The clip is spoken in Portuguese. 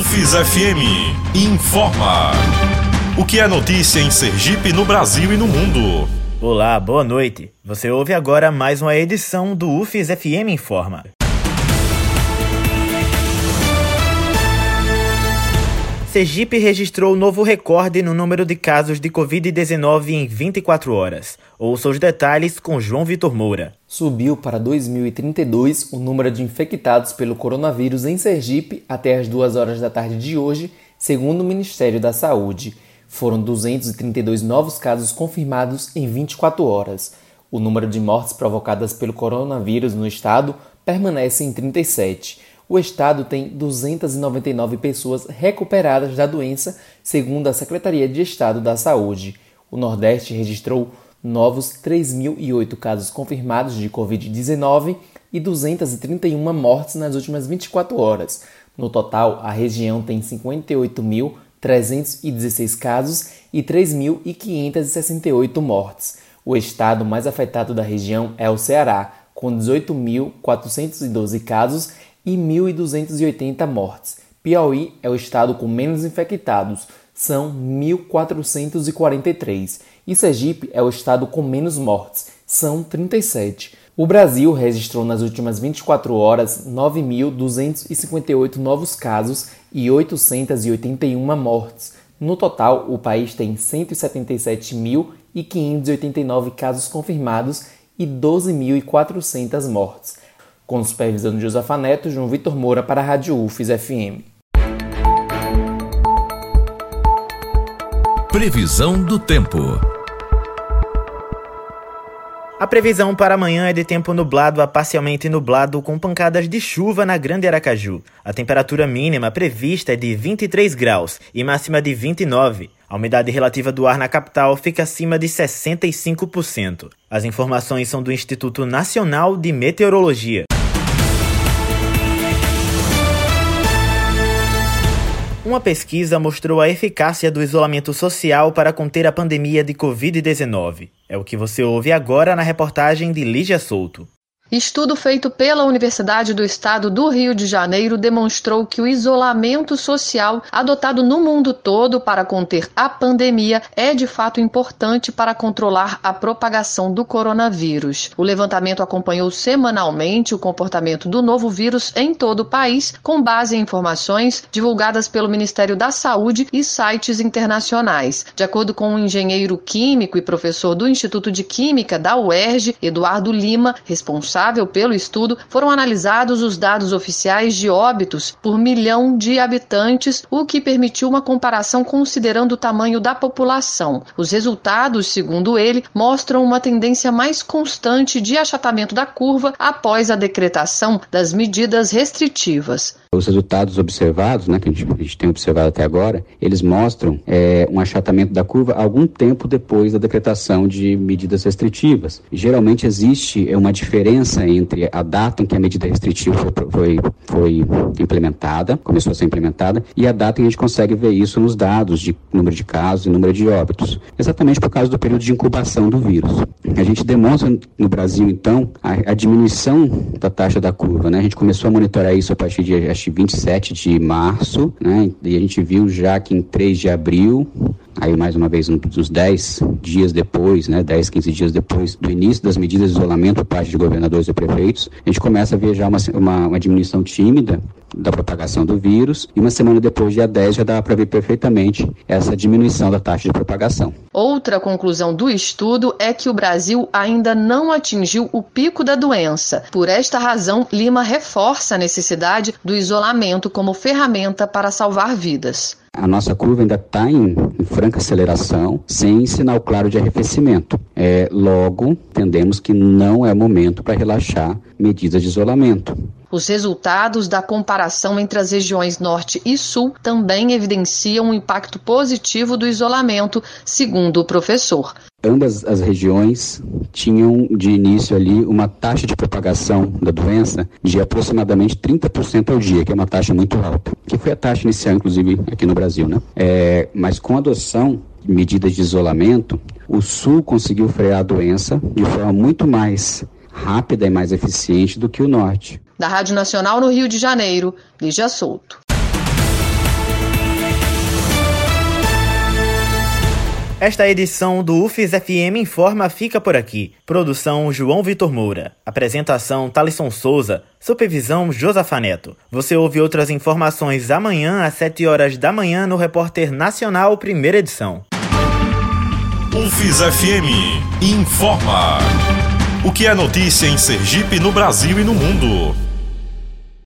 UFES FM informa. O que é notícia em Sergipe, no Brasil e no mundo? Olá, boa noite. Você ouve agora mais uma edição do UFES FM Informa. Sergipe registrou novo recorde no número de casos de Covid-19 em 24 horas. Ouça os detalhes com João Vitor Moura. Subiu para 2032 o número de infectados pelo coronavírus em Sergipe até as 2 horas da tarde de hoje, segundo o Ministério da Saúde. Foram 232 novos casos confirmados em 24 horas. O número de mortes provocadas pelo coronavírus no estado permanece em 37 o estado tem 299 pessoas recuperadas da doença, segundo a Secretaria de Estado da Saúde. O Nordeste registrou novos 3.008 casos confirmados de Covid-19 e 231 mortes nas últimas 24 horas. No total, a região tem 58.316 casos e 3.568 mortes. O estado mais afetado da região é o Ceará, com 18.412 casos e 1.280 mortes. Piauí é o estado com menos infectados, são 1.443. E Sergipe é o estado com menos mortes, são 37. O Brasil registrou nas últimas 24 horas 9.258 novos casos e 881 mortes. No total, o país tem 177.589 casos confirmados e 12.400 mortes. Com supervisão de Josafa Neto, João Vitor Moura para a Rádio UFES FM. Previsão do tempo. A previsão para amanhã é de tempo nublado a parcialmente nublado com pancadas de chuva na Grande Aracaju. A temperatura mínima prevista é de 23 graus e máxima de 29. A umidade relativa do ar na capital fica acima de 65%. As informações são do Instituto Nacional de Meteorologia. Uma pesquisa mostrou a eficácia do isolamento social para conter a pandemia de Covid-19. É o que você ouve agora na reportagem de Lígia Souto. Estudo feito pela Universidade do Estado do Rio de Janeiro demonstrou que o isolamento social adotado no mundo todo para conter a pandemia é de fato importante para controlar a propagação do coronavírus. O levantamento acompanhou semanalmente o comportamento do novo vírus em todo o país, com base em informações divulgadas pelo Ministério da Saúde e sites internacionais. De acordo com o um engenheiro químico e professor do Instituto de Química da UERJ, Eduardo Lima, responsável responsável pelo estudo, foram analisados os dados oficiais de óbitos por milhão de habitantes, o que permitiu uma comparação considerando o tamanho da população. Os resultados, segundo ele, mostram uma tendência mais constante de achatamento da curva após a decretação das medidas restritivas. Os resultados observados, né, que a gente, a gente tem observado até agora, eles mostram é, um achatamento da curva algum tempo depois da decretação de medidas restritivas. Geralmente existe uma diferença entre a data em que a medida restritiva foi, foi, foi implementada, começou a ser implementada, e a data em que a gente consegue ver isso nos dados de número de casos e número de óbitos, exatamente por causa do período de incubação do vírus. A gente demonstra no Brasil, então, a, a diminuição da taxa da curva. Né? A gente começou a monitorar isso a partir de 27 de março, né? E a gente viu já que em 3 de abril Aí, mais uma vez, uns 10 dias depois, né, 10, 15 dias depois do início das medidas de isolamento por parte de governadores e prefeitos, a gente começa a ver já uma, uma, uma diminuição tímida da propagação do vírus e uma semana depois, dia 10, já dá para ver perfeitamente essa diminuição da taxa de propagação. Outra conclusão do estudo é que o Brasil ainda não atingiu o pico da doença. Por esta razão, Lima reforça a necessidade do isolamento como ferramenta para salvar vidas. A nossa curva ainda está em, em, franca aceleração, sem sinal claro de arrefecimento. É, logo, entendemos que não é momento para relaxar medidas de isolamento. Os resultados da comparação entre as regiões Norte e Sul também evidenciam um impacto positivo do isolamento, segundo o professor. Ambas as regiões tinham de início ali uma taxa de propagação da doença de aproximadamente 30% ao dia, que é uma taxa muito alta, que foi a taxa inicial, inclusive, aqui no Brasil, né? É, mas com a adoção de medidas de isolamento, o Sul conseguiu frear a doença de forma muito mais rápida e mais eficiente do que o norte. Da Rádio Nacional no Rio de Janeiro, Lígia Souto. Esta edição do UFES FM Informa fica por aqui. Produção João Vitor Moura. Apresentação Talisson Souza. Supervisão Josafa Neto. Você ouve outras informações amanhã às 7 horas da manhã no Repórter Nacional, primeira edição. UFES FM Informa. O que é notícia em Sergipe, no Brasil e no mundo.